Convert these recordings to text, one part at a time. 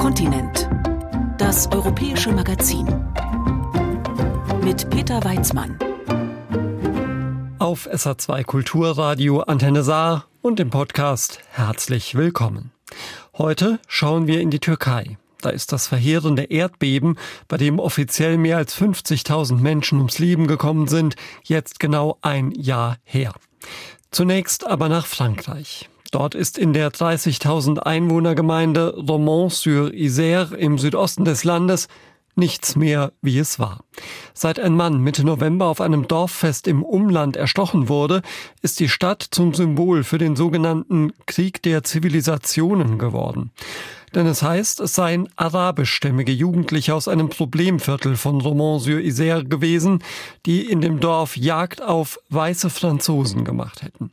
Kontinent. Das europäische Magazin. Mit Peter Weizmann. Auf SA2 Kulturradio Antenne Saar und im Podcast herzlich willkommen. Heute schauen wir in die Türkei. Da ist das verheerende Erdbeben, bei dem offiziell mehr als 50.000 Menschen ums Leben gekommen sind, jetzt genau ein Jahr her. Zunächst aber nach Frankreich. Dort ist in der 30.000 Einwohnergemeinde Romans-sur-Isère im Südosten des Landes nichts mehr, wie es war. Seit ein Mann Mitte November auf einem Dorffest im Umland erstochen wurde, ist die Stadt zum Symbol für den sogenannten Krieg der Zivilisationen geworden. Denn es heißt, es seien arabischstämmige Jugendliche aus einem Problemviertel von Romans-sur-Isère gewesen, die in dem Dorf Jagd auf weiße Franzosen gemacht hätten.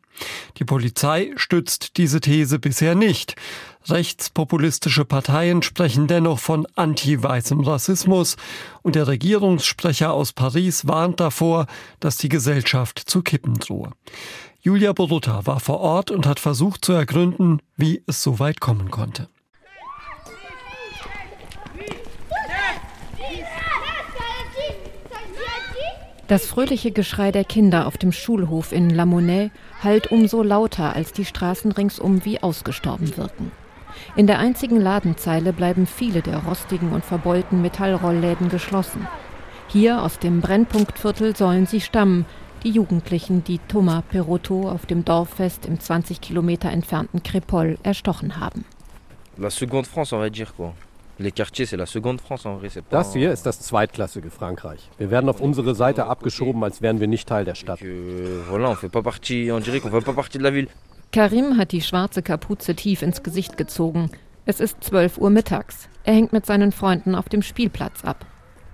Die Polizei stützt diese These bisher nicht. Rechtspopulistische Parteien sprechen dennoch von anti-weißem Rassismus und der Regierungssprecher aus Paris warnt davor, dass die Gesellschaft zu kippen drohe. Julia Borutta war vor Ort und hat versucht zu ergründen, wie es so weit kommen konnte. Das fröhliche Geschrei der Kinder auf dem Schulhof in La Monnaie hallt umso lauter, als die Straßen ringsum wie ausgestorben wirken. In der einzigen Ladenzeile bleiben viele der rostigen und verbeulten Metallrollläden geschlossen. Hier aus dem Brennpunktviertel sollen sie stammen, die Jugendlichen, die Thomas Perotto auf dem Dorffest im 20 Kilometer entfernten Crépol erstochen haben. La seconde France, on va dire quoi. Das hier ist das zweitklassige Frankreich. Wir werden auf unsere Seite abgeschoben, als wären wir nicht Teil der Stadt. Karim hat die schwarze Kapuze tief ins Gesicht gezogen. Es ist 12 Uhr mittags. Er hängt mit seinen Freunden auf dem Spielplatz ab.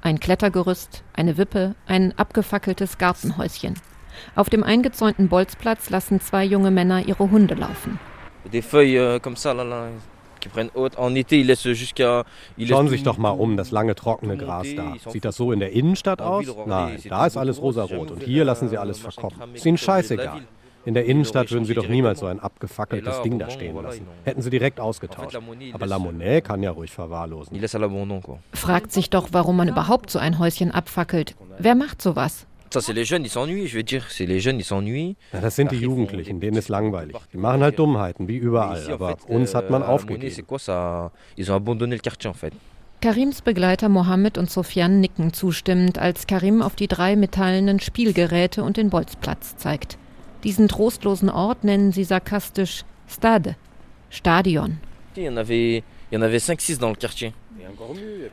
Ein Klettergerüst, eine Wippe, ein abgefackeltes Gartenhäuschen. Auf dem eingezäunten Bolzplatz lassen zwei junge Männer ihre Hunde laufen. Des feuilles comme ça, là, là. Schauen Sie sich doch mal um, das lange trockene Gras da. Sieht das so in der Innenstadt aus? Nein, da ist alles rosarot und hier lassen Sie alles verkommen. Ist Ihnen scheißegal. In der Innenstadt würden Sie doch niemals so ein abgefackeltes Ding da stehen lassen. Hätten Sie direkt ausgetauscht. Aber La Monnaie kann ja ruhig verwahrlosen. Fragt sich doch, warum man überhaupt so ein Häuschen abfackelt. Wer macht sowas? Das sind die Jugendlichen, denen ist langweilig. Die machen halt Dummheiten, wie überall. Aber uns hat man aufgegeben. Karims Begleiter Mohammed und Sofian nicken zustimmend, als Karim auf die drei metallenen Spielgeräte und den Bolzplatz zeigt. Diesen trostlosen Ort nennen sie sarkastisch Stade, Stadion. Il y en avait 5-6 dans le quartier.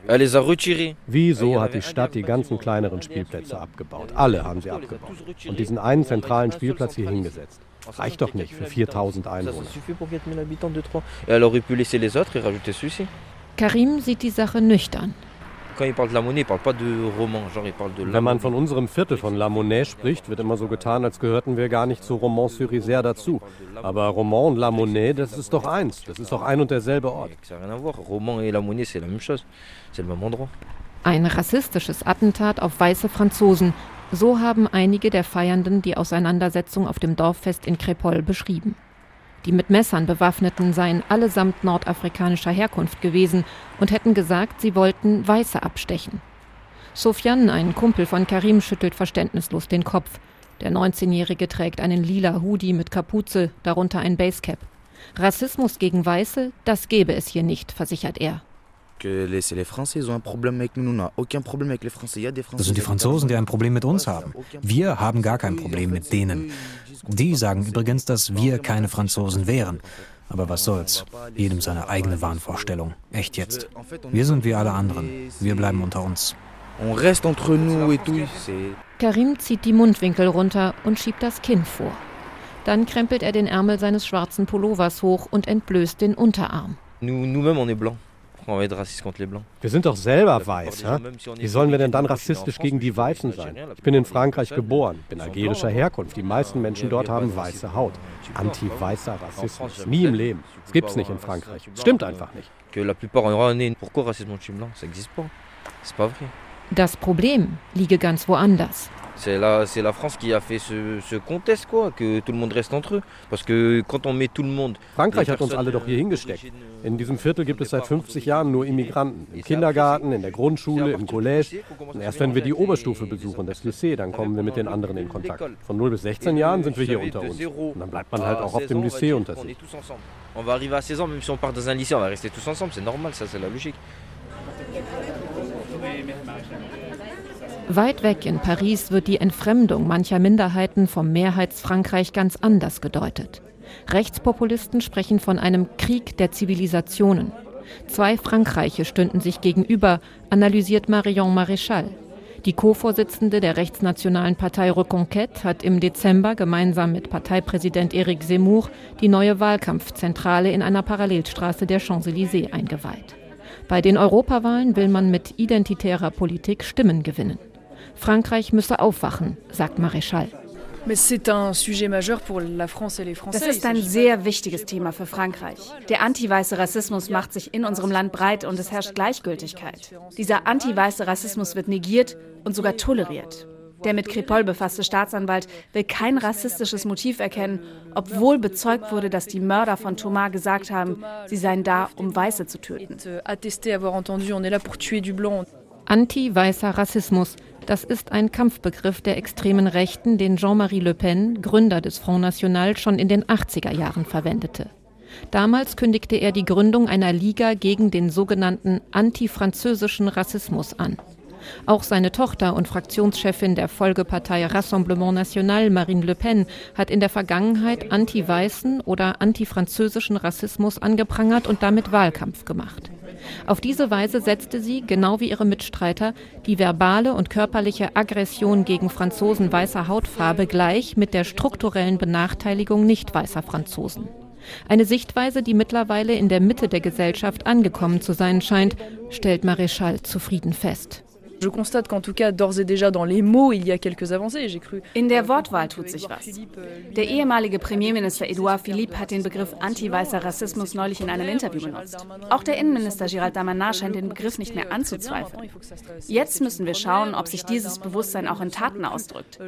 Äh, Wieso hat die Stadt die ganzen kleineren Spielplätze abgebaut? Alle haben sie abgebaut. Und diesen einen zentralen Spielplatz hier hingesetzt. Reicht doch nicht für 4000 Einwohner. Karim sieht die Sache nüchtern. Wenn man von unserem Viertel von La Monnaie spricht, wird immer so getan, als gehörten wir gar nicht zu Romans-sur-Isère dazu. Aber Romans und La Monnaie, das ist doch eins. Das ist doch ein und derselbe Ort. Ein rassistisches Attentat auf weiße Franzosen. So haben einige der Feiernden die Auseinandersetzung auf dem Dorffest in Crépol beschrieben. Die mit Messern bewaffneten seien allesamt nordafrikanischer Herkunft gewesen und hätten gesagt, sie wollten Weiße abstechen. Sofian, ein Kumpel von Karim, schüttelt verständnislos den Kopf. Der 19-Jährige trägt einen lila Hoodie mit Kapuze, darunter ein Basecap. Rassismus gegen Weiße, das gäbe es hier nicht, versichert er. Das sind die Franzosen, die ein Problem mit uns haben. Wir haben gar kein Problem mit denen. Die sagen übrigens, dass wir keine Franzosen wären. Aber was soll's? Jedem seine eigene Wahnvorstellung. Echt jetzt. Wir sind wie alle anderen. Wir bleiben unter uns. Karim zieht die Mundwinkel runter und schiebt das Kinn vor. Dann krempelt er den Ärmel seines schwarzen Pullovers hoch und entblößt den Unterarm. Nous, nous-mêmes, on est blancs. Wir sind doch selber weiß. Ja? Wie sollen wir denn dann rassistisch gegen die Weißen sein? Ich bin in Frankreich geboren, bin algerischer Herkunft. Die meisten Menschen dort haben weiße Haut. Anti-weißer Rassismus. Nie im Leben. Das gibt's nicht in Frankreich. Das stimmt einfach nicht. Das Problem liege ganz woanders. C'est la, c'est la France qui a fait ce, ce contest, quoi, que tout le monde reste entre eux. Parce que quand on met tout le monde. Frankreich hat uns alle doch hier hingesteckt. In diesem Viertel gibt es seit 50 Jahren nur Immigranten. Im Kindergarten, in der Grundschule, im College. Und erst wenn wir die Oberstufe besuchen, das Lycée, dann kommen wir mit den anderen in Kontakt. Von 0 bis 16 Jahren sind wir hier unter uns. Und dann bleibt man halt auch auf dem Lycée unter sich. On va arriver à 16 ans, même si on part dans un lycée, on va rester tous ensemble, c'est normal, ça c'est la logique. Weit weg in Paris wird die Entfremdung mancher Minderheiten vom Mehrheitsfrankreich ganz anders gedeutet. Rechtspopulisten sprechen von einem Krieg der Zivilisationen. Zwei Frankreiche stünden sich gegenüber, analysiert Marion Maréchal. Die Co-Vorsitzende der rechtsnationalen Partei Reconquête hat im Dezember gemeinsam mit Parteipräsident Éric Zemmour die neue Wahlkampfzentrale in einer Parallelstraße der Champs-Élysées eingeweiht. Bei den Europawahlen will man mit identitärer Politik Stimmen gewinnen. Frankreich müsse aufwachen, sagt Maréchal. Das ist ein sehr wichtiges Thema für Frankreich. Der anti-weiße Rassismus macht sich in unserem Land breit und es herrscht Gleichgültigkeit. Dieser anti-weiße Rassismus wird negiert und sogar toleriert. Der mit Kripol befasste Staatsanwalt will kein rassistisches Motiv erkennen, obwohl bezeugt wurde, dass die Mörder von Thomas gesagt haben, sie seien da, um Weiße zu töten. Anti-weißer Rassismus, das ist ein Kampfbegriff der extremen Rechten, den Jean-Marie Le Pen, Gründer des Front National, schon in den 80er Jahren verwendete. Damals kündigte er die Gründung einer Liga gegen den sogenannten antifranzösischen Rassismus an. Auch seine Tochter und Fraktionschefin der Folgepartei Rassemblement National, Marine Le Pen, hat in der Vergangenheit anti-weißen oder antifranzösischen Rassismus angeprangert und damit Wahlkampf gemacht. Auf diese Weise setzte sie, genau wie ihre Mitstreiter, die verbale und körperliche Aggression gegen Franzosen weißer Hautfarbe gleich mit der strukturellen Benachteiligung nicht weißer Franzosen. Eine Sichtweise, die mittlerweile in der Mitte der Gesellschaft angekommen zu sein scheint, stellt Maréchal zufrieden fest. Je constate qu'en tout cas, d'ores et déjà dans les mots, il y a quelques avancées. J'ai cru. In der Wortwahl tut sich was. Der ehemalige Premierminister Edouard Philippe hat den Begriff anti-weißer Rassismus neulich in einem Interview benutzt. Auch der Innenminister Gérald Damanar scheint den Begriff nicht mehr anzuzweifeln. Jetzt müssen wir schauen, ob sich dieses Bewusstsein auch in Taten ausdrückt.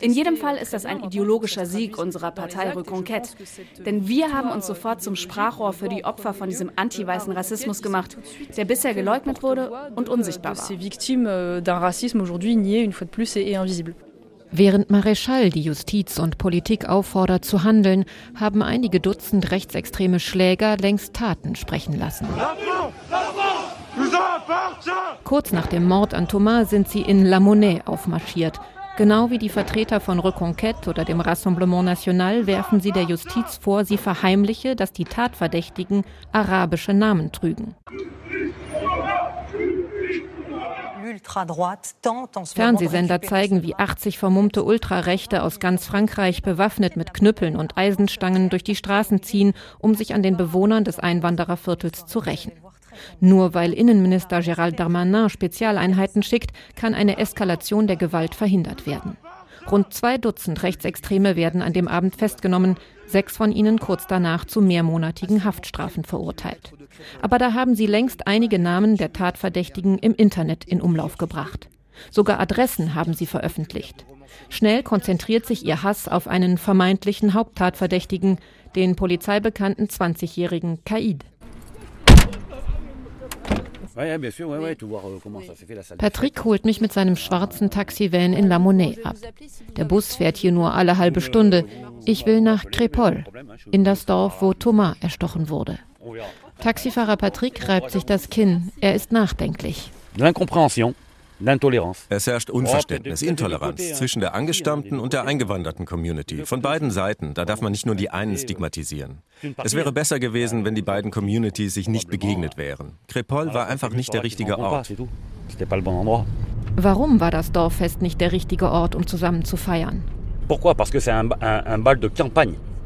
In jedem Fall ist das ein ideologischer Sieg unserer Partei Reconquête. Denn wir haben uns sofort zum Sprachrohr für die Opfer von diesem anti-weißen Rassismus gemacht, der bisher geleugnet wurde und unsichtbar war. Euh, d'un racisme aujourd'hui nié une fois de plus et invisible. Während Maréchal die Justiz und Politik auffordert zu handeln, haben einige Dutzend rechtsextreme Schläger längst Taten sprechen lassen. Kurz nach dem Mord an Thomas sind sie in La Monnaie aufmarschiert. Genau wie die Vertreter von Reconquête oder dem Rassemblement National werfen sie der Justiz vor, sie verheimliche, dass die Tatverdächtigen arabische Namen trügen. Fernsehsender zeigen, wie 80 vermummte Ultrarechte aus ganz Frankreich bewaffnet mit Knüppeln und Eisenstangen durch die Straßen ziehen, um sich an den Bewohnern des Einwandererviertels zu rächen. Nur weil Innenminister Gérald Darmanin Spezialeinheiten schickt, kann eine Eskalation der Gewalt verhindert werden. Rund zwei Dutzend Rechtsextreme werden an dem Abend festgenommen, sechs von ihnen kurz danach zu mehrmonatigen Haftstrafen verurteilt. Aber da haben sie längst einige Namen der Tatverdächtigen im Internet in Umlauf gebracht. Sogar Adressen haben sie veröffentlicht. Schnell konzentriert sich ihr Hass auf einen vermeintlichen Haupttatverdächtigen, den polizeibekannten 20-jährigen Kaid. Patrick holt mich mit seinem schwarzen Taxivan in La Monnaie ab. Der Bus fährt hier nur alle halbe Stunde. Ich will nach Crépol, in das Dorf, wo Thomas erstochen wurde. Taxifahrer Patrick reibt sich das Kinn. Er ist nachdenklich. Es herrscht Unverständnis, Intoleranz zwischen der angestammten und der eingewanderten Community. Von beiden Seiten. Da darf man nicht nur die einen stigmatisieren. Es wäre besser gewesen, wenn die beiden Communities sich nicht begegnet wären. Crépol war einfach nicht der richtige Ort. Warum war das Dorffest nicht der richtige Ort, um zusammen zu feiern?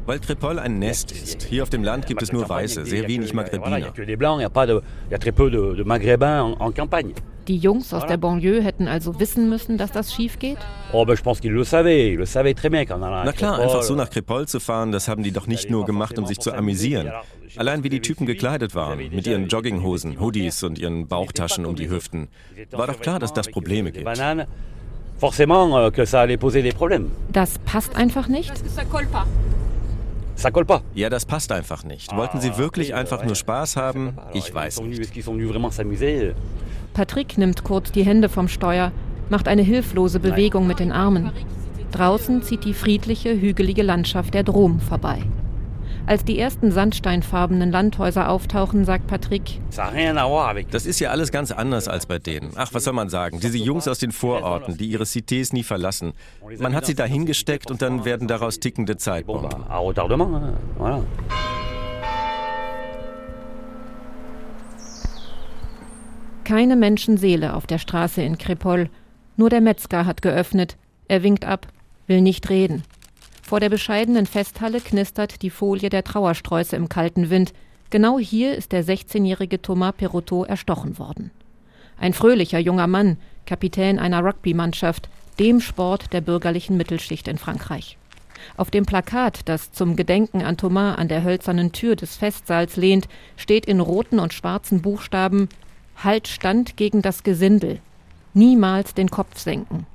Weil Crépol ein Nest ist. Hier auf dem Land gibt es nur Weiße, sehr wenig Maghrébiner. Die Jungs aus der Banlieue hätten also wissen müssen, dass das schief geht? Oh, Na klar, einfach so nach Crépol zu fahren, das haben die doch nicht nur gemacht, um sich zu amüsieren. Allein wie die Typen gekleidet waren, mit ihren Jogginghosen, Hoodies und ihren Bauchtaschen um die Hüften, war doch klar, dass das Probleme gibt. Euh, das passt einfach nicht? Ja, das passt einfach nicht. Wollten Sie wirklich einfach nur Spaß haben? Ich weiß nicht. Patrick nimmt kurz die Hände vom Steuer, macht eine hilflose Bewegung mit den Armen. Draußen zieht die friedliche, hügelige Landschaft der Drom vorbei. Als die ersten sandsteinfarbenen Landhäuser auftauchen, sagt Patrick, das ist ja alles ganz anders als bei denen. Ach, was soll man sagen? Diese Jungs aus den Vororten, die ihre Cités nie verlassen. Man hat sie da hingesteckt und dann werden daraus tickende Zeitbomben. Keine Menschenseele auf der Straße in Krepol. Nur der Metzger hat geöffnet. Er winkt ab, will nicht reden. Vor der bescheidenen Festhalle knistert die Folie der Trauersträuße im kalten Wind. Genau hier ist der 16-jährige Thomas Perotto erstochen worden. Ein fröhlicher junger Mann, Kapitän einer Rugby-Mannschaft, dem Sport der bürgerlichen Mittelschicht in Frankreich. Auf dem Plakat, das zum Gedenken an Thomas an der hölzernen Tür des Festsaals lehnt, steht in roten und schwarzen Buchstaben Halt stand gegen das Gesindel. Niemals den Kopf senken.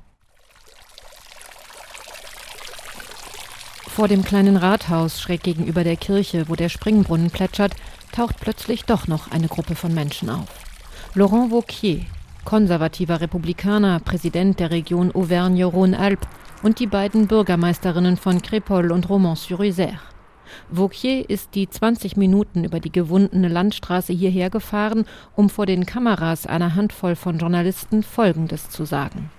Vor dem kleinen Rathaus schräg gegenüber der Kirche, wo der Springbrunnen plätschert, taucht plötzlich doch noch eine Gruppe von Menschen auf. Laurent Wauquier, konservativer Republikaner, Präsident der Region Auvergne-Rhône-Alpes und die beiden Bürgermeisterinnen von Crépol und Romans-sur-Isère. Vauquier ist die 20 Minuten über die gewundene Landstraße hierher gefahren, um vor den Kameras einer Handvoll von Journalisten Folgendes zu sagen.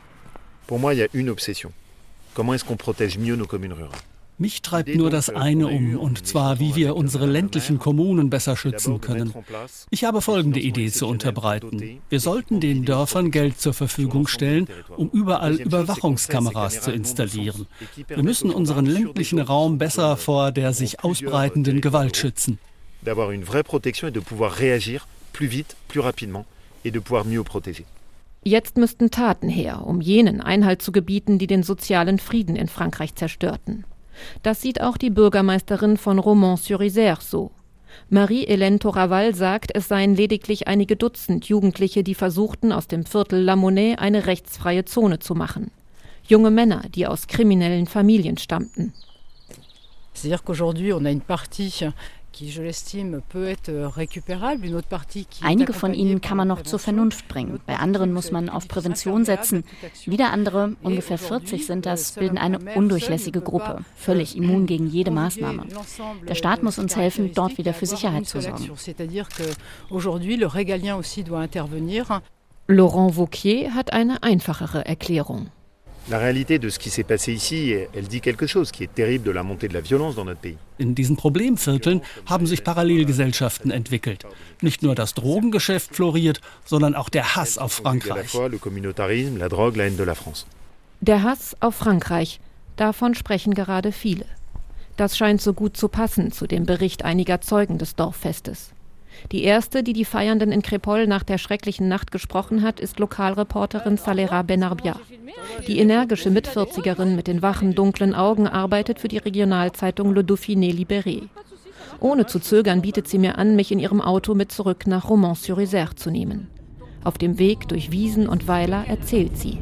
Pour moi, il y a une obsession. Comment est-ce qu'on protège mieux nos communes rurales? Mich treibt nur das eine um, und zwar, wie wir unsere ländlichen Kommunen besser schützen können. Ich habe folgende Idee zu unterbreiten. Wir sollten den Dörfern Geld zur Verfügung stellen, um überall Überwachungskameras zu installieren. Wir müssen unseren ländlichen Raum besser vor der sich ausbreitenden Gewalt schützen. D'avoir une vraie protection et de pouvoir réagir plus vite, plus rapidement et de pouvoir mieux protéger. Jetzt müssten Taten her, um jenen Einhalt zu gebieten, die den sozialen Frieden in Frankreich zerstörten. Das sieht auch die Bürgermeisterin von Romans-sur-Isère so. Marie-Hélène Toraval sagt, es seien lediglich einige Dutzend Jugendliche, die versuchten, aus dem Viertel La Monnaie eine rechtsfreie Zone zu machen. Junge Männer, die aus kriminellen Familien stammten. Einige von ihnen kann man noch zur Vernunft bringen. Bei anderen muss man auf Prävention setzen. Wieder andere, ungefähr 40 sind das, bilden eine undurchlässige Gruppe, völlig immun gegen jede Maßnahme. Der Staat muss uns helfen, dort wieder für Sicherheit zu sorgen. Laurent Wauquier hat eine einfachere Erklärung. La réalité de ce qui s'est passé ici, elle dit quelque chose qui est terrible de la montée de la violence dans notre pays. In diesen Problemvierteln haben sich Parallelgesellschaften entwickelt. Nicht nur das Drogengeschäft floriert, sondern auch der Hass auf Frankreich. Der Hass auf Frankreich, davon sprechen gerade viele. Das scheint so gut zu passen zu dem Bericht einiger Zeugen des Dorffestes. Die erste, die die Feiernden in Crépol nach der schrecklichen Nacht gesprochen hat, ist Lokalreporterin Salera Benarbia. Die energische Mitvierzigerin mit den wachen, dunklen Augen arbeitet für die Regionalzeitung Le Dauphiné Libéré. Ohne zu zögern bietet sie mir an, mich in ihrem Auto mit zurück nach Romans-sur-Isère zu nehmen. Auf dem Weg durch Wiesen und Weiler erzählt sie.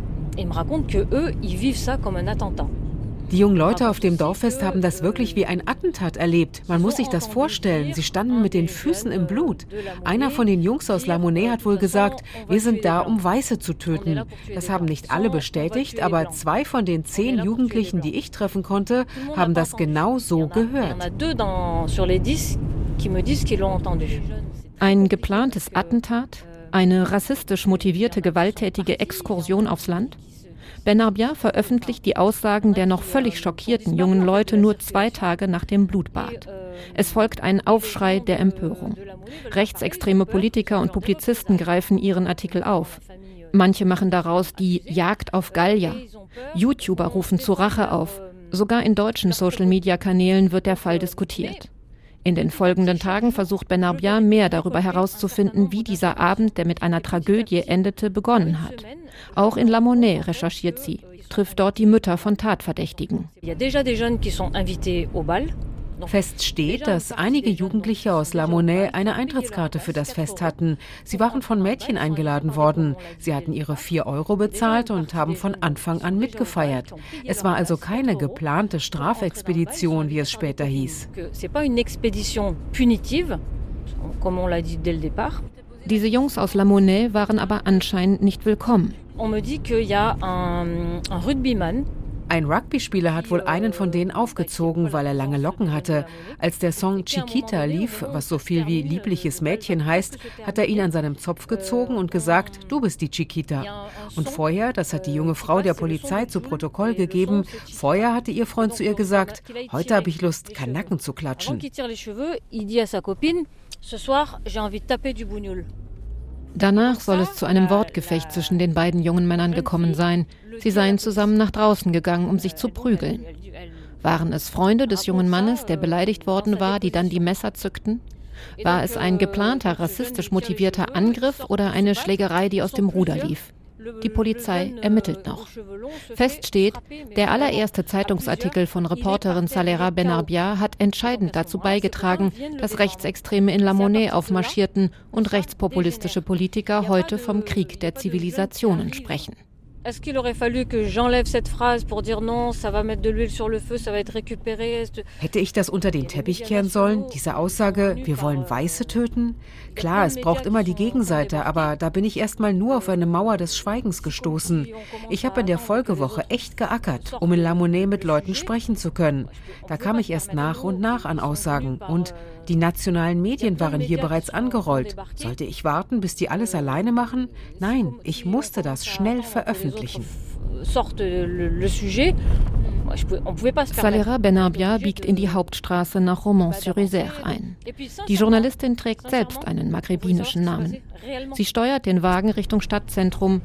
Die jungen Leute auf dem Dorffest haben das wirklich wie ein Attentat erlebt. Man muss sich das vorstellen. Sie standen mit den Füßen im Blut. Einer von den Jungs aus La Monnaie hat wohl gesagt, wir sind da, um Weiße zu töten. Das haben nicht alle bestätigt, aber zwei von den zehn Jugendlichen, die ich treffen konnte, haben das genau so gehört. Ein geplantes Attentat? Eine rassistisch motivierte gewalttätige Exkursion aufs Land? Benarbia veröffentlicht die Aussagen der noch völlig schockierten jungen Leute nur zwei Tage nach dem Blutbad. Es folgt ein Aufschrei der Empörung. Rechtsextreme Politiker und Publizisten greifen ihren Artikel auf. Manche machen daraus die Jagd auf Gallier. YouTuber rufen zu Rache auf. Sogar in deutschen Social-Media-Kanälen wird der Fall diskutiert. In den folgenden Tagen versucht Benarbia mehr darüber herauszufinden, wie dieser Abend, der mit einer Tragödie endete, begonnen hat. Auch in La Monnaie recherchiert sie, trifft dort die Mütter von Tatverdächtigen. Fest steht, dass einige Jugendliche aus La Monnaie eine Eintrittskarte für das Fest hatten. Sie waren von Mädchen eingeladen worden. Sie hatten ihre vier Euro bezahlt und haben von Anfang an mitgefeiert. Es war also keine geplante Strafexpedition, wie es später hieß. Diese Jungs aus La Monnaie waren aber anscheinend nicht willkommen. On me dit qu'il y a un, un rugbyman ein Rugby-Spieler hat wohl einen von denen aufgezogen, weil er lange Locken hatte. Als der Song Chiquita lief, was so viel wie liebliches Mädchen heißt, hat er ihn an seinem Zopf gezogen und gesagt, du bist die Chiquita. Und vorher, das hat die junge Frau der Polizei zu Protokoll gegeben, vorher hatte ihr Freund zu ihr gesagt, heute habe ich Lust, Kanacken zu klatschen. Danach soll es zu einem Wortgefecht zwischen den beiden jungen Männern gekommen sein. Sie seien zusammen nach draußen gegangen, um sich zu prügeln. Waren es Freunde des jungen Mannes, der beleidigt worden war, die dann die Messer zückten? War es ein geplanter, rassistisch motivierter Angriff oder eine Schlägerei, die aus dem Ruder lief? Die Polizei ermittelt noch. Fest steht, der allererste Zeitungsartikel von Reporterin Salera Benarbia hat entscheidend dazu beigetragen, dass Rechtsextreme in La Monnaie aufmarschierten und rechtspopulistische Politiker heute vom Krieg der Zivilisationen sprechen. Est-ce qu'il aurait fallu que j'enlève cette phrase pour dire non, ça va mettre de l'huile sur le feu, ça va être récupéré? Hätte ich das unter den Teppich kehren sollen? Diese Aussage, wir wollen Weiße töten? Klar, es braucht immer die Gegenseite, aber da bin ich erstmal nur auf eine Mauer des Schweigens gestoßen. Ich habe in der Folgewoche echt geackert, um in La Monnaie mit Leuten sprechen zu können. Da kam ich erst nach und nach an Aussagen und die nationalen Medien waren hier bereits angerollt. Sollte ich warten, bis die alles alleine machen? Nein, ich musste das schnell veröffentlichen. Salera Benarbia biegt in die Hauptstraße nach Romans-sur-Isère ein. Die Journalistin trägt selbst einen maghrebinischen Namen. Sie steuert den Wagen Richtung Stadtzentrum.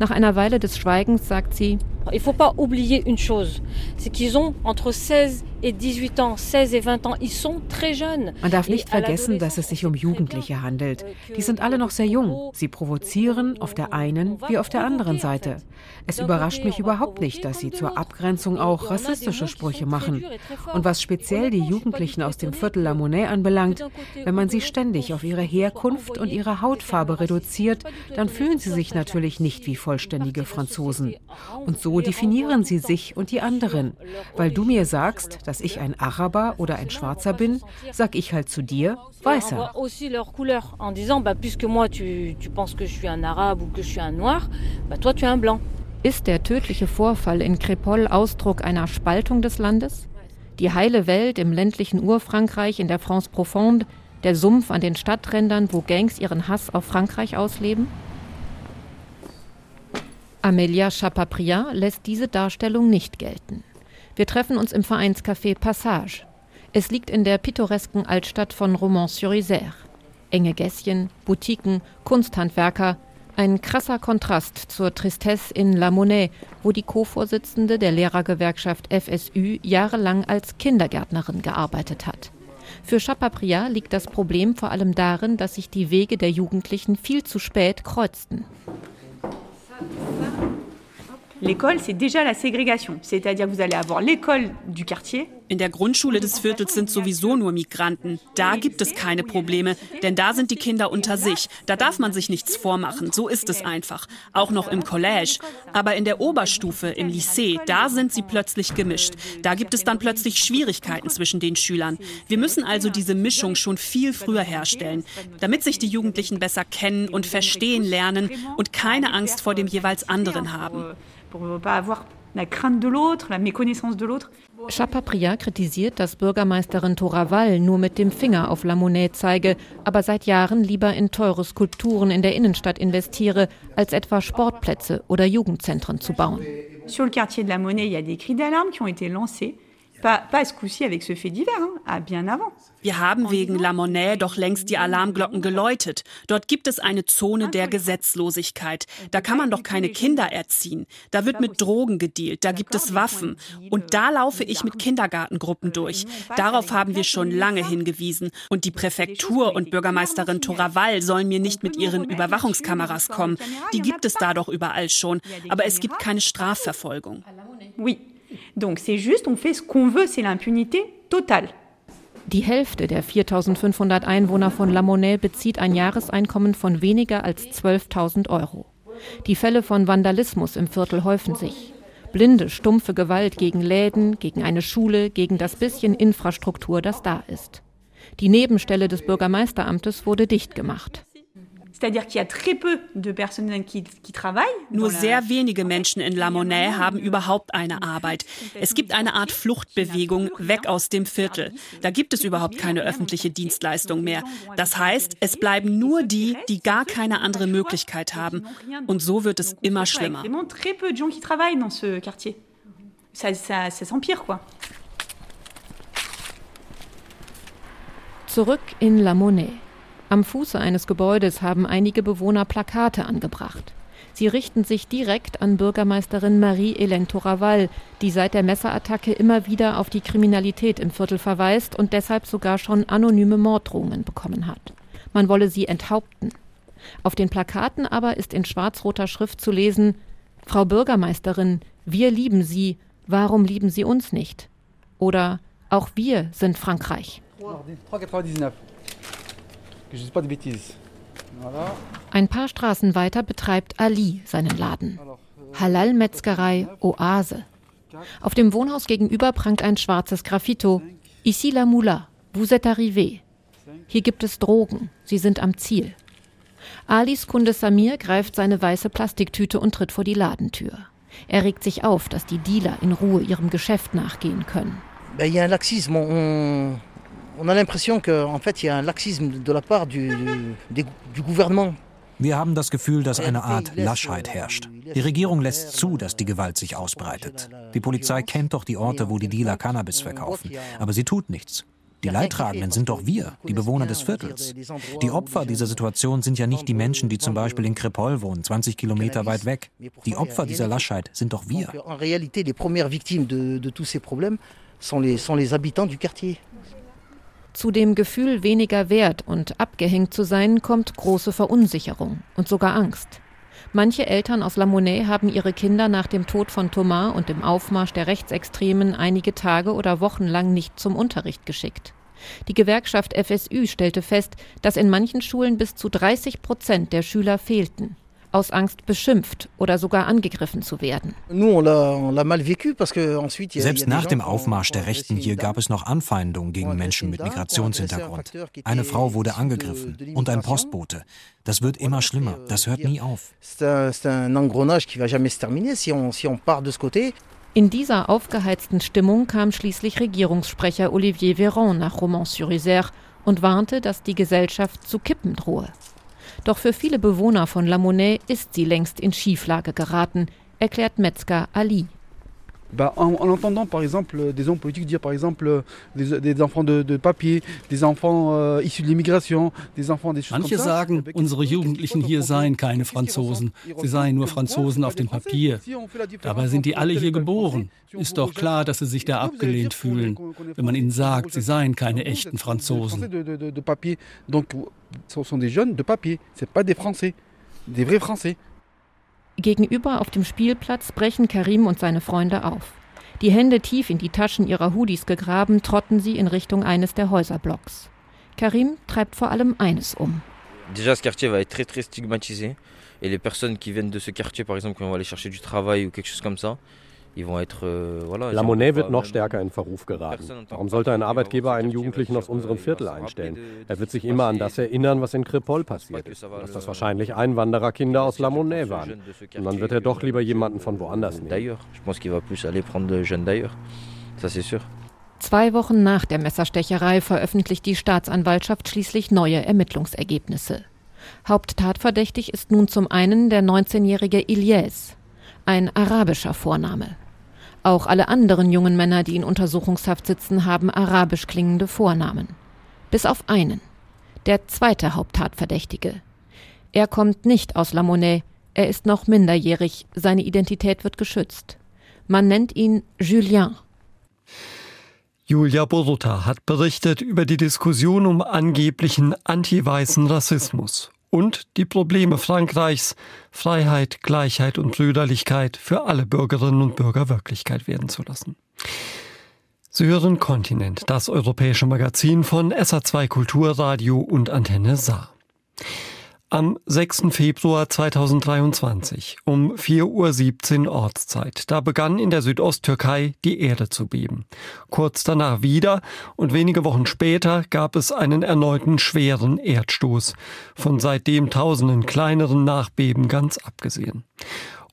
Nach einer Weile des Schweigens sagt sie, Il faut pas oublier une chose, c'est qu'ils ont entre 16 et 18 ans, 16 et 20 ans, ils sont très jeunes. Man darf nicht vergessen, dass es sich um Jugendliche handelt. Die sind alle noch sehr jung. Sie provozieren auf der einen wie auf der anderen Seite. Es überrascht mich überhaupt nicht, dass sie zur Abgrenzung auch rassistische Sprüche machen. Und was speziell die Jugendlichen aus dem Viertel La Monnaie anbelangt, wenn man sie ständig auf ihre Herkunft und ihre Hautfarbe reduziert, dann fühlen sie sich natürlich nicht wie vollständige Franzosen. Und so definieren sie sich und die anderen. Weil du mir sagst, dass ich ein Araber oder ein Schwarzer bin, sag ich halt zu dir, Weißer. Ist der tödliche Vorfall in Crépol Ausdruck einer Spaltung des Landes? Die heile Welt im ländlichen Urfrankreich in der France Profonde, der Sumpf an den Stadträndern, wo Gangs ihren Hass auf Frankreich ausleben? Amelia Chapapriat lässt diese Darstellung nicht gelten. Wir treffen uns im Vereinscafé Passage. Es liegt in der pittoresken Altstadt von Romans-sur-Isère. Enge Gässchen, Boutiquen, Kunsthandwerker, ein krasser Kontrast zur Tristesse in La Monnaie, wo die Co-Vorsitzende der Lehrergewerkschaft FSU jahrelang als Kindergärtnerin gearbeitet hat. Für Chapapriat liegt das Problem vor allem darin, dass sich die Wege der Jugendlichen viel zu spät kreuzten. L'école, c'est déjà la ségrégation, c'est-à-dire que vous allez avoir l'école du quartier. In der Grundschule des Viertels sind sowieso nur Migranten. Da gibt es keine Probleme, denn da sind die Kinder unter sich. Da darf man sich nichts vormachen. So ist es einfach. Auch noch im Collège. Aber in der Oberstufe, im Lycée, da sind sie plötzlich gemischt. Da gibt es dann plötzlich Schwierigkeiten zwischen den Schülern. Wir müssen also diese Mischung schon viel früher herstellen, damit sich die Jugendlichen besser kennen und verstehen lernen und keine Angst vor dem jeweils anderen haben. La crainte de l'autre, la méconnaissance de l'autre. Chapapriat kritisiert, dass Bürgermeisterin Toraval nur mit dem Finger auf La Monnaie zeige, aber seit Jahren lieber in teure Skulpturen in der Innenstadt investiere, als etwa Sportplätze oder Jugendzentren zu bauen. Sur le quartier de La Monnaie, il y a des cris d'alarme qui ont été lancés. Pas, pas ce coup-ci avec ce fait divers, hein, bien avant. Wir haben wegen La Monnaie doch längst die Alarmglocken geläutet. Dort gibt es eine Zone der Gesetzlosigkeit. Da kann man doch keine Kinder erziehen. Da wird mit Drogen gedealt, da gibt es Waffen. Und da laufe ich mit Kindergartengruppen durch. Darauf haben wir schon lange hingewiesen. Und die Präfektur und Bürgermeisterin Toraval sollen mir nicht mit ihren Überwachungskameras kommen. Die gibt es da doch überall schon. Aber es gibt keine Strafverfolgung. Oui. Donc c'est juste, on fait ce qu'on veut, c'est l'impunité totale. Die Hälfte der 4500 Einwohner von La Monnaie bezieht ein Jahreseinkommen von weniger als 12.000 Euro. Die Fälle von Vandalismus im Viertel häufen sich. Blinde, stumpfe Gewalt gegen Läden, gegen eine Schule, gegen das bisschen Infrastruktur, das da ist. Die Nebenstelle des Bürgermeisteramtes wurde dicht gemacht. Nur sehr wenige Menschen in La Monnaie haben überhaupt eine Arbeit. Es gibt eine Art Fluchtbewegung weg aus dem Viertel. Da gibt es überhaupt keine öffentliche Dienstleistung mehr. Das heißt, es bleiben nur die, die gar keine andere Möglichkeit haben. Und so wird es immer schlimmer. Zurück in La Monnaie. Am Fuße eines Gebäudes haben einige Bewohner Plakate angebracht. Sie richten sich direkt an Bürgermeisterin Marie-Hélène Toraval, die seit der Messerattacke immer wieder auf die Kriminalität im Viertel verweist und deshalb sogar schon anonyme Morddrohungen bekommen hat. Man wolle sie enthaupten. Auf den Plakaten aber ist in schwarz-roter Schrift zu lesen: Frau Bürgermeisterin, wir lieben Sie, warum lieben Sie uns nicht? Oder auch wir sind Frankreich. Ein paar Straßen weiter betreibt Ali seinen Laden. Halal-Metzgerei Oase. Auf dem Wohnhaus gegenüber prangt ein schwarzes Graffito. Ici la Moula, vous êtes arrivé. Hier gibt es Drogen, sie sind am Ziel. Alis Kunde Samir greift seine weiße Plastiktüte und tritt vor die Ladentür. Er regt sich auf, dass die Dealer in Ruhe ihrem Geschäft nachgehen können. Il y a un laxisme. On, on a l'impression qu'en fait, il y a un laxisme de la part du, du, du gouvernement. Wir haben das Gefühl, dass eine Art Laschheit herrscht. Die Regierung lässt zu, dass die Gewalt sich ausbreitet. Die Polizei kennt doch die Orte, wo die Dealer Cannabis verkaufen. Aber sie tut nichts. Die Leidtragenden sind doch wir, die Bewohner des Viertels. Die Opfer dieser Situation sind ja nicht die Menschen, die zum Beispiel in Krepol wohnen, 20 Kilometer weit weg. Die Opfer dieser Laschheit sind doch wir. Zu dem Gefühl, weniger wert und abgehängt zu sein, kommt große Verunsicherung und sogar Angst. Manche Eltern aus La Monnaie haben ihre Kinder nach dem Tod von Thomas und dem Aufmarsch der Rechtsextremen einige Tage oder Wochen lang nicht zum Unterricht geschickt. Die Gewerkschaft FSÜ stellte fest, dass in manchen Schulen bis zu 30 Prozent der Schüler fehlten aus Angst beschimpft oder sogar angegriffen zu werden. Selbst nach dem Aufmarsch der Rechten hier gab es noch Anfeindungen gegen Menschen mit Migrationshintergrund. Eine Frau wurde angegriffen und ein Postbote. Das wird immer schlimmer, das hört nie auf. In dieser aufgeheizten Stimmung kam schließlich Regierungssprecher Olivier Véran nach Romans-sur-Isère und warnte, dass die Gesellschaft zu kippen drohe. Doch für viele Bewohner von La Monnaie ist sie längst in Schieflage geraten, erklärt Metzger Ali. Bah, en, en, entendant par exemple des hommes politiques dire par exemple des, des enfants de, de, papier, des enfants euh, issus de l'immigration, des enfants des Manche ça, sagen, unsere Jugendlichen hier seien keine Franzosen, sie seien nur Franzosen auf dem Papier. Dabei sind die alle hier geboren. Ist doch klar, dass sie sich da abgelehnt fühlen, wenn man ihnen sagt, sie seien keine echten Franzosen. Donc, ce sont des jeunes de papier, c'est pas des Français, des vrais Français. Gegenüber auf dem Spielplatz brechen Karim und seine Freunde auf. Die Hände tief in die Taschen ihrer Hoodies gegraben, trotten sie in Richtung eines der Häuserblocks. Karim treibt vor allem eines um. Déjà, ce quartier va être très très stigmatisé. Et les personnes qui viennent de ce quartier, par exemple, on va aller chercher du travail ou quelque chose comme ça, La Monnaie wird noch stärker in Verruf geraten. Warum sollte ein Arbeitgeber einen Jugendlichen aus unserem Viertel einstellen? Er wird sich immer an das erinnern, was in Krepol passiert ist, dass das wahrscheinlich Einwandererkinder aus La Monnaie waren. Und dann wird er doch lieber jemanden von woanders nehmen. Zwei Wochen nach der Messerstecherei veröffentlicht die Staatsanwaltschaft schließlich neue Ermittlungsergebnisse. Haupttatverdächtig ist nun zum einen der 19-jährige Ilyes, ein arabischer Vorname. Auch alle anderen jungen Männer, die in Untersuchungshaft sitzen, haben arabisch klingende Vornamen. Bis auf einen. Der zweite Haupttatverdächtige. Er kommt nicht aus La Monnaie, er ist noch minderjährig, seine Identität wird geschützt. Man nennt ihn Julien. Julia Boruta hat berichtet über die Diskussion um angeblichen anti-weißen Rassismus und die Probleme Frankreichs, Freiheit, Gleichheit und Brüderlichkeit für alle Bürgerinnen und Bürger Wirklichkeit werden zu lassen. Sie hören Kontinent, das europäische Magazin von SA2 Kulturradio und Antenne Saar. Am 6. Februar 2023 um 4.17 Uhr Ortszeit, da begann in der Südosttürkei die Erde zu beben. Kurz danach wieder und wenige Wochen später gab es einen erneuten schweren Erdstoß, von seitdem tausenden kleineren Nachbeben ganz abgesehen.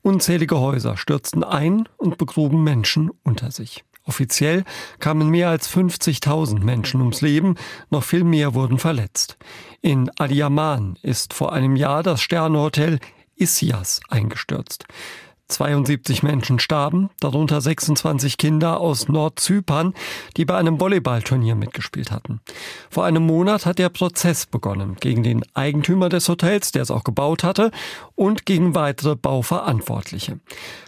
Unzählige Häuser stürzten ein und begruben Menschen unter sich. Offiziell kamen mehr als 50.000 Menschen ums Leben, noch viel mehr wurden verletzt. In Adiyaman ist vor einem Jahr das Sternehotel Issias eingestürzt. 72 Menschen starben, darunter 26 Kinder aus Nordzypern, die bei einem Volleyballturnier mitgespielt hatten. Vor einem Monat hat der Prozess begonnen gegen den Eigentümer des Hotels, der es auch gebaut hatte, und gegen weitere Bauverantwortliche.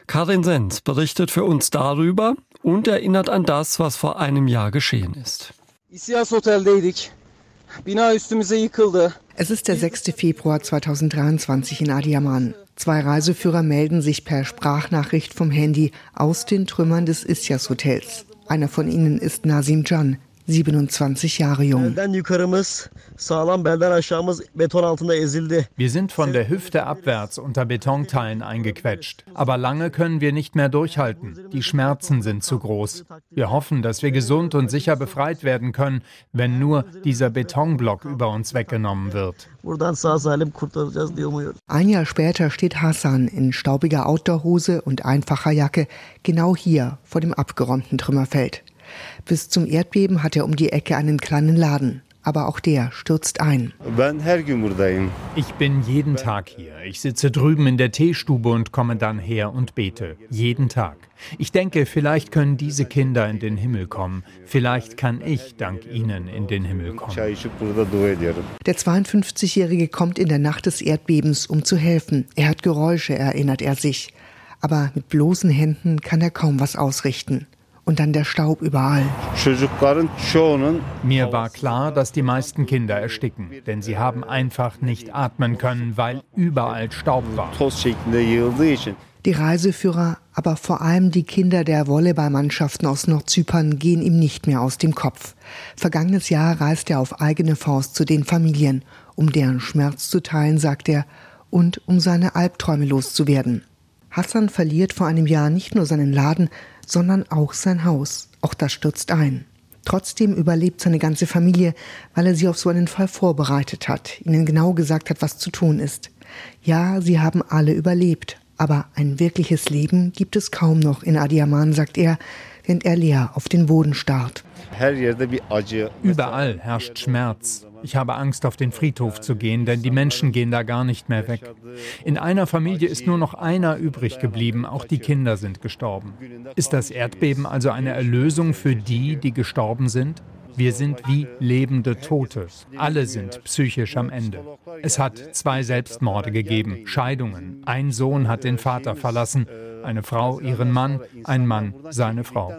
Karin Sens berichtet für uns darüber und erinnert an das, was vor einem Jahr geschehen ist. Es ist der 6. Februar 2023 in Adiaman. Zwei Reiseführer melden sich per Sprachnachricht vom Handy aus den Trümmern des Isyas Hotels. Einer von ihnen ist Nasim Can, 27 Jahre jung. Wir sind von der Hüfte abwärts unter Betonteilen eingequetscht. Aber lange können wir nicht mehr durchhalten. Die Schmerzen sind zu groß. Wir hoffen, dass wir gesund und sicher befreit werden können, wenn nur dieser Betonblock über uns weggenommen wird. Ein Jahr später steht Hassan in staubiger Outdoorhose und einfacher Jacke genau hier vor dem abgeräumten Trümmerfeld. Bis zum Erdbeben hat er um die Ecke einen kleinen Laden. Aber auch der stürzt ein. Ich bin jeden Tag hier. Ich sitze drüben in der Teestube und komme dann her und bete. Jeden Tag. Ich denke, vielleicht können diese Kinder in den Himmel kommen. Vielleicht kann ich dank ihnen in den Himmel kommen. Der 52-Jährige kommt in der Nacht des Erdbebens, um zu helfen. Er hat Geräusche, erinnert er sich. Aber mit bloßen Händen kann er kaum was ausrichten und dann der Staub überall. Mir war klar, dass die meisten Kinder ersticken, denn sie haben einfach nicht atmen können, weil überall Staub war. Die Reiseführer, aber vor allem die Kinder der Volleyballmannschaften aus Nordzypern gehen ihm nicht mehr aus dem Kopf. Vergangenes Jahr reist er auf eigene Faust zu den Familien, um deren Schmerz zu teilen, sagt er, und um seine Albträume loszuwerden. Hassan verliert vor einem Jahr nicht nur seinen Laden, sondern auch sein Haus. Auch das stürzt ein. Trotzdem überlebt seine ganze Familie, weil er sie auf so einen Fall vorbereitet hat, ihnen genau gesagt hat, was zu tun ist. Ja, sie haben alle überlebt, aber ein wirkliches Leben gibt es kaum noch in Adiaman, sagt er, während er leer auf den Boden starrt. Überall herrscht Schmerz. Ich habe Angst, auf den Friedhof zu gehen, denn die Menschen gehen da gar nicht mehr weg. In einer Familie ist nur noch einer übrig geblieben, auch die Kinder sind gestorben. Ist das Erdbeben also eine Erlösung für die, die gestorben sind? Wir sind wie lebende Tote. Alle sind psychisch am Ende. Es hat zwei Selbstmorde gegeben, Scheidungen. Ein Sohn hat den Vater verlassen, eine Frau ihren Mann, ein Mann seine Frau.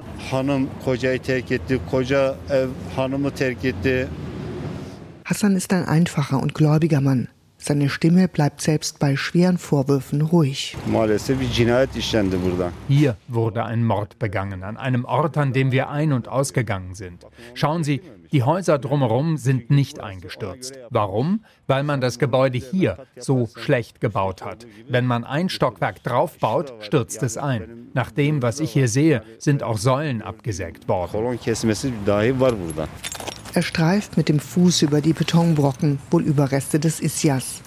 Hassan ist ein einfacher und gläubiger Mann. Seine Stimme bleibt selbst bei schweren Vorwürfen ruhig. Hier wurde ein Mord begangen, an einem Ort, an dem wir ein- und ausgegangen sind. Schauen Sie, die Häuser drumherum sind nicht eingestürzt. Warum? Weil man das Gebäude hier so schlecht gebaut hat. Wenn man ein Stockwerk draufbaut, stürzt es ein. Nach dem, was ich hier sehe, sind auch Säulen abgesägt worden. Er streift mit dem Fuß über die Betonbrocken, wohl Überreste des Isyas.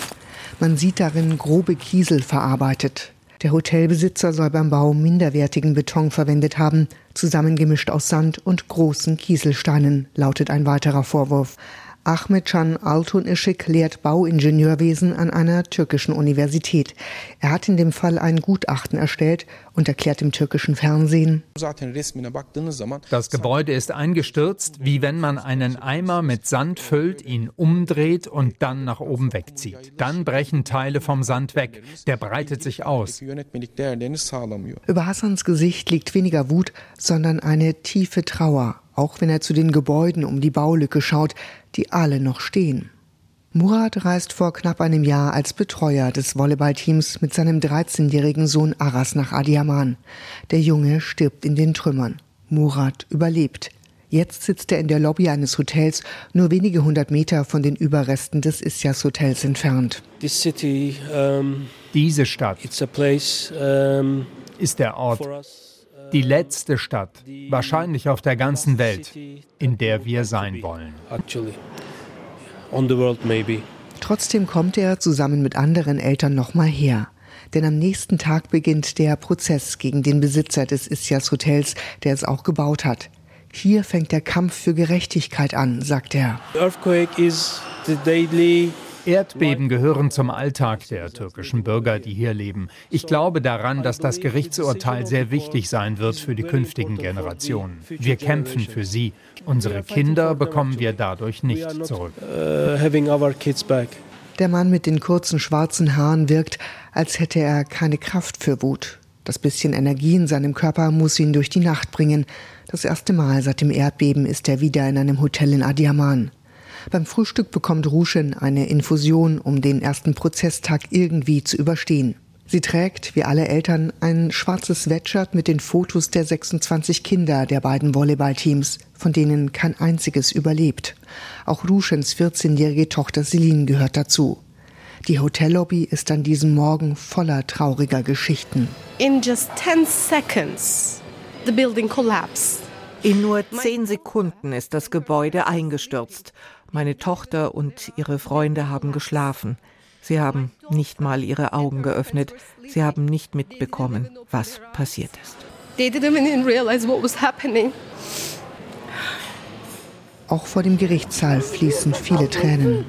Man sieht darin grobe Kiesel verarbeitet. Der Hotelbesitzer soll beim Bau minderwertigen Beton verwendet haben, zusammengemischt aus Sand und großen Kieselsteinen, lautet ein weiterer Vorwurf. Ahmed Can Altun Işık lehrt Bauingenieurwesen an einer türkischen Universität. Er hat in dem Fall ein Gutachten erstellt und erklärt im türkischen Fernsehen. Das Gebäude ist eingestürzt, wie wenn man einen Eimer mit Sand füllt, ihn umdreht und dann nach oben wegzieht. Dann brechen Teile vom Sand weg. Der breitet sich aus. Über Hassans Gesicht liegt weniger Wut, sondern eine tiefe Trauer auch wenn er zu den Gebäuden um die Baulücke schaut, die alle noch stehen. Murat reist vor knapp einem Jahr als Betreuer des Volleyballteams mit seinem 13-jährigen Sohn Aras nach Adiaman. Der Junge stirbt in den Trümmern. Murat überlebt. Jetzt sitzt er in der Lobby eines Hotels, nur wenige hundert Meter von den Überresten des Issias Hotels entfernt. City, um, Diese Stadt place, um, ist der Ort, die letzte Stadt, wahrscheinlich auf der ganzen Welt, in der wir sein wollen. Trotzdem kommt er zusammen mit anderen Eltern nochmal her. Denn am nächsten Tag beginnt der Prozess gegen den Besitzer des Issias Hotels, der es auch gebaut hat. Hier fängt der Kampf für Gerechtigkeit an, sagt er. Erdbeben gehören zum Alltag der türkischen Bürger, die hier leben. Ich glaube daran, dass das Gerichtsurteil sehr wichtig sein wird für die künftigen Generationen. Wir kämpfen für sie. Unsere Kinder bekommen wir dadurch nicht zurück. Uh, der Mann mit den kurzen schwarzen Haaren wirkt, als hätte er keine Kraft für Wut. Das bisschen Energie in seinem Körper muss ihn durch die Nacht bringen. Das erste Mal seit dem Erdbeben ist er wieder in einem Hotel in Adiaman. Beim Frühstück bekommt Ruschen eine Infusion, um den ersten Prozesstag irgendwie zu überstehen. Sie trägt, wie alle Eltern, ein schwarzes Sweatshirt mit den Fotos der 26 Kinder der beiden Volleyballteams, von denen kein einziges überlebt. Auch Ruschens 14-jährige Tochter Celine gehört dazu. Die Hotellobby ist an diesem Morgen voller trauriger Geschichten. In just 10 seconds, the building collapsed. In nur zehn Sekunden ist das Gebäude eingestürzt. Meine Tochter und ihre Freunde haben geschlafen. Sie haben nicht mal ihre Augen geöffnet. Sie haben nicht mitbekommen, was passiert ist. Auch vor dem Gerichtssaal fließen viele Tränen.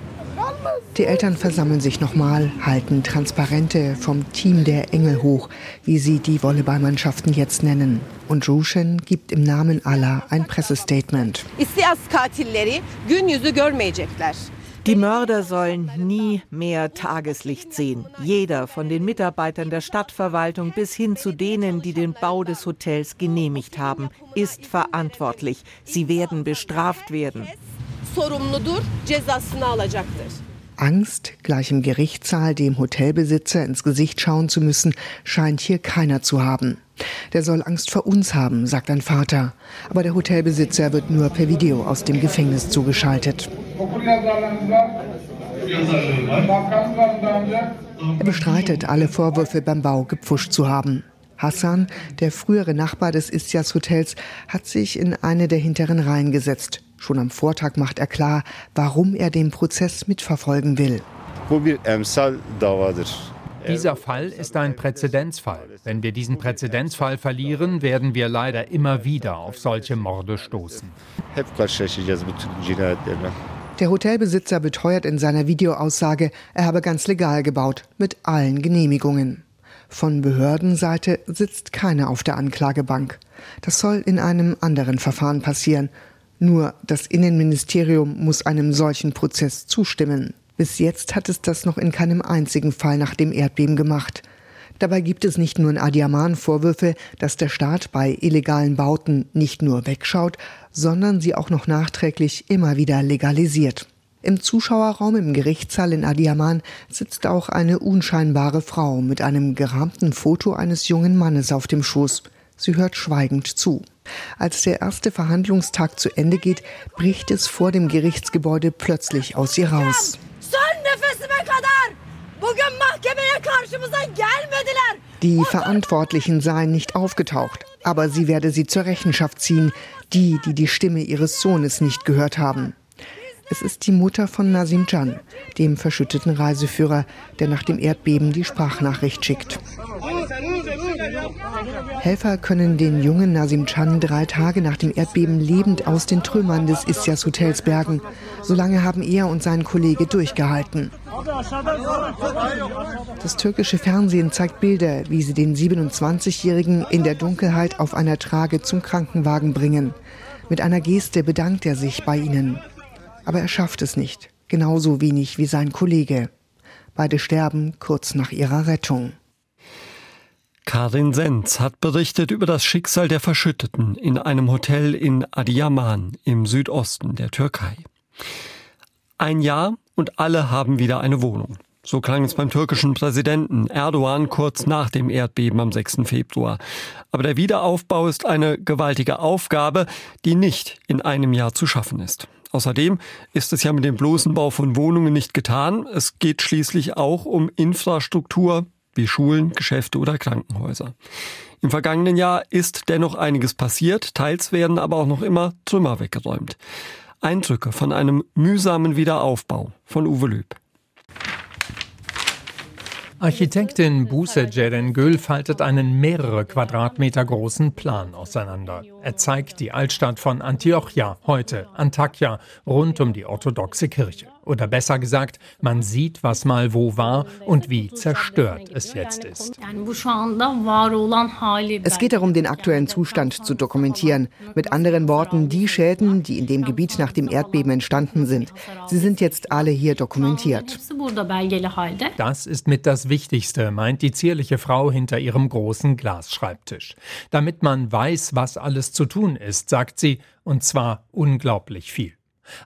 Die Eltern versammeln sich nochmal, halten Transparente vom Team der Engel hoch, wie sie die Volleyballmannschaften jetzt nennen. Und Rushen gibt im Namen aller ein Pressestatement. Die Mörder sollen nie mehr Tageslicht sehen. Jeder, von den Mitarbeitern der Stadtverwaltung bis hin zu denen, die den Bau des Hotels genehmigt haben, ist verantwortlich. Sie werden bestraft werden. Angst, gleich im Gerichtssaal dem Hotelbesitzer ins Gesicht schauen zu müssen, scheint hier keiner zu haben. Der soll Angst vor uns haben, sagt ein Vater. Aber der Hotelbesitzer wird nur per Video aus dem Gefängnis zugeschaltet. Er bestreitet, alle Vorwürfe beim Bau gepfuscht zu haben. Hassan, der frühere Nachbar des Istias Hotels, hat sich in eine der hinteren Reihen gesetzt. Schon am Vortag macht er klar, warum er den Prozess mitverfolgen will. Dieser Fall ist ein Präzedenzfall. Wenn wir diesen Präzedenzfall verlieren, werden wir leider immer wieder auf solche Morde stoßen. Der Hotelbesitzer beteuert in seiner Videoaussage, er habe ganz legal gebaut, mit allen Genehmigungen. Von Behördenseite sitzt keiner auf der Anklagebank. Das soll in einem anderen Verfahren passieren. Nur das Innenministerium muss einem solchen Prozess zustimmen. Bis jetzt hat es das noch in keinem einzigen Fall nach dem Erdbeben gemacht. Dabei gibt es nicht nur in Adiaman Vorwürfe, dass der Staat bei illegalen Bauten nicht nur wegschaut, sondern sie auch noch nachträglich immer wieder legalisiert. Im Zuschauerraum im Gerichtssaal in Adiaman sitzt auch eine unscheinbare Frau mit einem gerahmten Foto eines jungen Mannes auf dem Schoß. Sie hört schweigend zu. Als der erste Verhandlungstag zu Ende geht, bricht es vor dem Gerichtsgebäude plötzlich aus ihr raus. Die Verantwortlichen seien nicht aufgetaucht, aber sie werde sie zur Rechenschaft ziehen, die, die die Stimme ihres Sohnes nicht gehört haben. Es ist die Mutter von Nasim Can, dem verschütteten Reiseführer, der nach dem Erdbeben die Sprachnachricht schickt. Helfer können den jungen Nasim Chan drei Tage nach dem Erdbeben lebend aus den Trümmern des Istias Hotels bergen. Solange haben er und sein Kollege durchgehalten. Das türkische Fernsehen zeigt Bilder, wie sie den 27-Jährigen in der Dunkelheit auf einer Trage zum Krankenwagen bringen. Mit einer Geste bedankt er sich bei ihnen. Aber er schafft es nicht, genauso wenig wie sein Kollege. Beide sterben kurz nach ihrer Rettung. Karin Senz hat berichtet über das Schicksal der Verschütteten in einem Hotel in Adiyaman im Südosten der Türkei. Ein Jahr und alle haben wieder eine Wohnung. So klang es beim türkischen Präsidenten Erdogan kurz nach dem Erdbeben am 6. Februar. Aber der Wiederaufbau ist eine gewaltige Aufgabe, die nicht in einem Jahr zu schaffen ist. Außerdem ist es ja mit dem bloßen Bau von Wohnungen nicht getan. Es geht schließlich auch um Infrastruktur wie Schulen, Geschäfte oder Krankenhäuser. Im vergangenen Jahr ist dennoch einiges passiert, teils werden aber auch noch immer Trümmer weggeräumt. Eindrücke von einem mühsamen Wiederaufbau von Uwe Löb. Architektin Buse Cerengül faltet einen mehrere Quadratmeter großen Plan auseinander. Er zeigt die Altstadt von Antiochia, heute Antakya, rund um die orthodoxe Kirche. Oder besser gesagt, man sieht, was mal wo war und wie zerstört es jetzt ist. Es geht darum, den aktuellen Zustand zu dokumentieren. Mit anderen Worten, die Schäden, die in dem Gebiet nach dem Erdbeben entstanden sind. Sie sind jetzt alle hier dokumentiert. Das ist mit das Wichtigste, meint die zierliche Frau hinter ihrem großen Glasschreibtisch. Damit man weiß, was alles zu tun ist, sagt sie, und zwar unglaublich viel.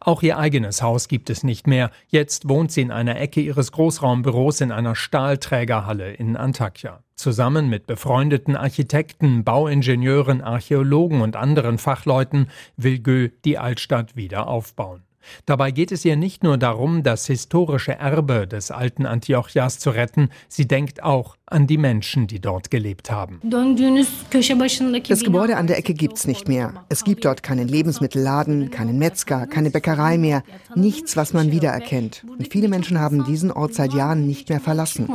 Auch ihr eigenes Haus gibt es nicht mehr. Jetzt wohnt sie in einer Ecke ihres Großraumbüros in einer Stahlträgerhalle in Antakya. Zusammen mit befreundeten Architekten, Bauingenieuren, Archäologen und anderen Fachleuten will Gö die Altstadt wieder aufbauen. Dabei geht es ihr nicht nur darum, das historische Erbe des alten Antiochias zu retten, sie denkt auch an die Menschen, die dort gelebt haben. Das Gebäude an der Ecke gibt's nicht mehr. Es gibt dort keinen Lebensmittelladen, keinen Metzger, keine Bäckerei mehr, nichts, was man wiedererkennt. Und viele Menschen haben diesen Ort seit Jahren nicht mehr verlassen.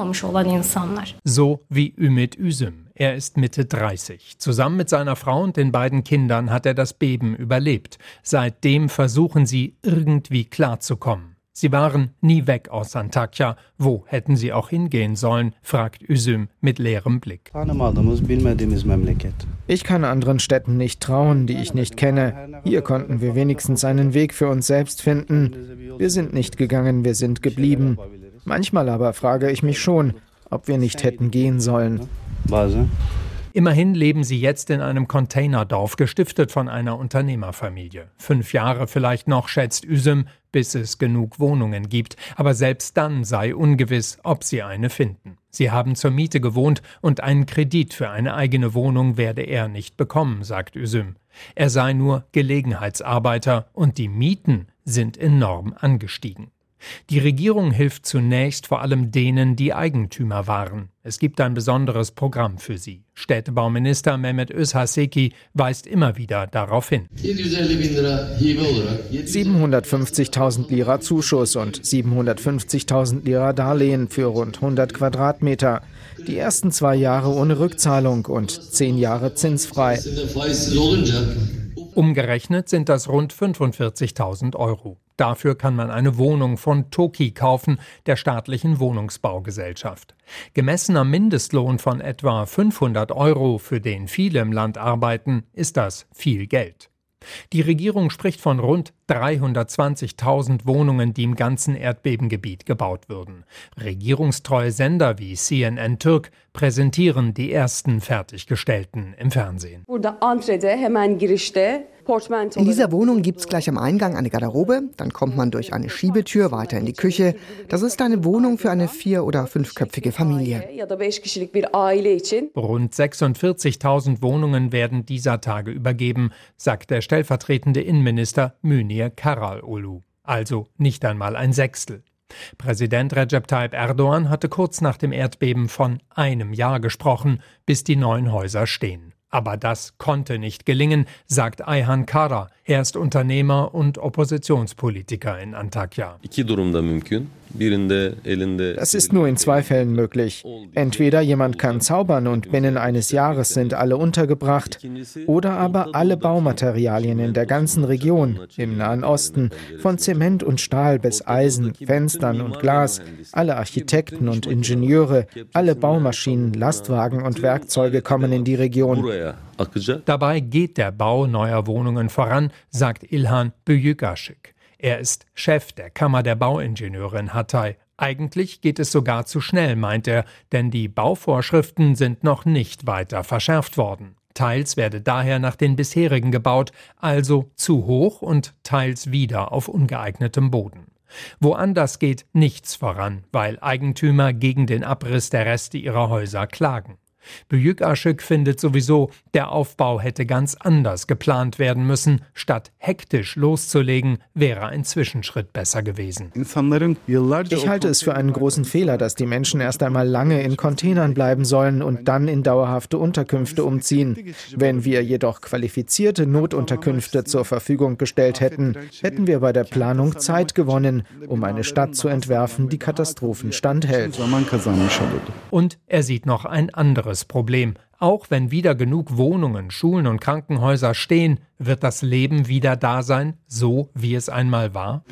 So wie Ümit Üzüm. Er ist Mitte 30. Zusammen mit seiner Frau und den beiden Kindern hat er das Beben überlebt. Seitdem versuchen sie irgendwie klarzukommen. Sie waren nie weg aus Antakya. Wo hätten sie auch hingehen sollen? fragt Üzüm mit leerem Blick. Ich kann anderen Städten nicht trauen, die ich nicht kenne. Hier konnten wir wenigstens einen Weg für uns selbst finden. Wir sind nicht gegangen, wir sind geblieben. Manchmal aber frage ich mich schon, ob wir nicht hätten gehen sollen. Immerhin leben sie jetzt in einem Containerdorf, gestiftet von einer Unternehmerfamilie. Fünf Jahre vielleicht noch, schätzt Üsem, bis es genug Wohnungen gibt. Aber selbst dann sei ungewiss, ob sie eine finden. Sie haben zur Miete gewohnt und einen Kredit für eine eigene Wohnung werde er nicht bekommen, sagt Üsüm. Er sei nur Gelegenheitsarbeiter und die Mieten sind enorm angestiegen. Die Regierung hilft zunächst vor allem denen, die Eigentümer waren. Es gibt ein besonderes Programm für sie. Städtebauminister Mehmet Özhaseki weist immer wieder darauf hin. 750.000 Lira Zuschuss und 750.000 Lira Darlehen für rund 100 Quadratmeter. Die ersten zwei Jahre ohne Rückzahlung und zehn Jahre zinsfrei. Umgerechnet sind das rund 45.000 Euro. Dafür kann man eine Wohnung von Toki kaufen, der staatlichen Wohnungsbaugesellschaft. Gemessen am Mindestlohn von etwa 500 Euro, für den viele im Land arbeiten, ist das viel Geld. Die Regierung spricht von rund 320.000 Wohnungen, die im ganzen Erdbebengebiet gebaut würden. Regierungstreue Sender wie CNN Türk präsentieren die ersten fertiggestellten im Fernsehen. In dieser Wohnung gibt es gleich am Eingang eine Garderobe, dann kommt man durch eine Schiebetür weiter in die Küche. Das ist eine Wohnung für eine vier- oder fünfköpfige Familie. Rund 46.000 Wohnungen werden dieser Tage übergeben, sagt der stellvertretende Innenminister Münir Karalolu. Also nicht einmal ein Sechstel. Präsident Recep Tayyip Erdogan hatte kurz nach dem Erdbeben von einem Jahr gesprochen, bis die neuen Häuser stehen. Aber das konnte nicht gelingen, sagt Ayhan Kara. Er ist Unternehmer und Oppositionspolitiker in Antakya. Das ist nur in zwei Fällen möglich. Entweder jemand kann zaubern und binnen eines Jahres sind alle untergebracht, oder aber alle Baumaterialien in der ganzen Region, im Nahen Osten, von Zement und Stahl bis Eisen, Fenstern und Glas, alle Architekten und Ingenieure, alle Baumaschinen, Lastwagen und Werkzeuge kommen in die Region. Dabei geht der Bau neuer Wohnungen voran, sagt Ilhan Büyükaschik. Er ist Chef der Kammer der Bauingenieure in Hatay. Eigentlich geht es sogar zu schnell, meint er, denn die Bauvorschriften sind noch nicht weiter verschärft worden. Teils werde daher nach den bisherigen gebaut, also zu hoch und teils wieder auf ungeeignetem Boden. Woanders geht nichts voran, weil Eigentümer gegen den Abriss der Reste ihrer Häuser klagen. Büyük Aşık findet sowieso, der Aufbau hätte ganz anders geplant werden müssen. Statt hektisch loszulegen, wäre ein Zwischenschritt besser gewesen. Ich halte es für einen großen Fehler, dass die Menschen erst einmal lange in Containern bleiben sollen und dann in dauerhafte Unterkünfte umziehen. Wenn wir jedoch qualifizierte Notunterkünfte zur Verfügung gestellt hätten, hätten wir bei der Planung Zeit gewonnen, um eine Stadt zu entwerfen, die Katastrophen standhält. Und er sieht noch ein anderes anderes Problem. Auch wenn wieder genug Wohnungen, Schulen und Krankenhäuser stehen, wird das Leben wieder da sein, so wie es einmal war?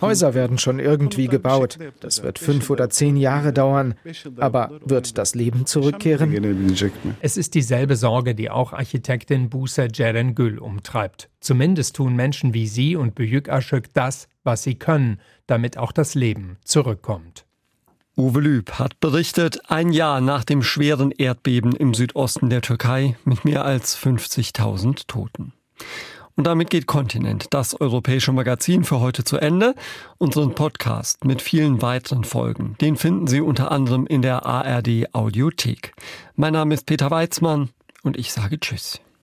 Häuser werden schon irgendwie gebaut. Das wird fünf oder zehn Jahre dauern. Aber wird das Leben zurückkehren? Es ist dieselbe Sorge, die auch Architektin Buse Gül umtreibt. Zumindest tun Menschen wie sie und Büyük Aşık das, was sie können, damit auch das Leben zurückkommt. Uwe Lüb hat berichtet, ein Jahr nach dem schweren Erdbeben im Südosten der Türkei mit mehr als 50.000 Toten. Und damit geht Kontinent, das europäische Magazin für heute zu Ende. Unseren Podcast mit vielen weiteren Folgen, den finden Sie unter anderem in der ARD Audiothek. Mein Name ist Peter Weizmann und ich sage Tschüss.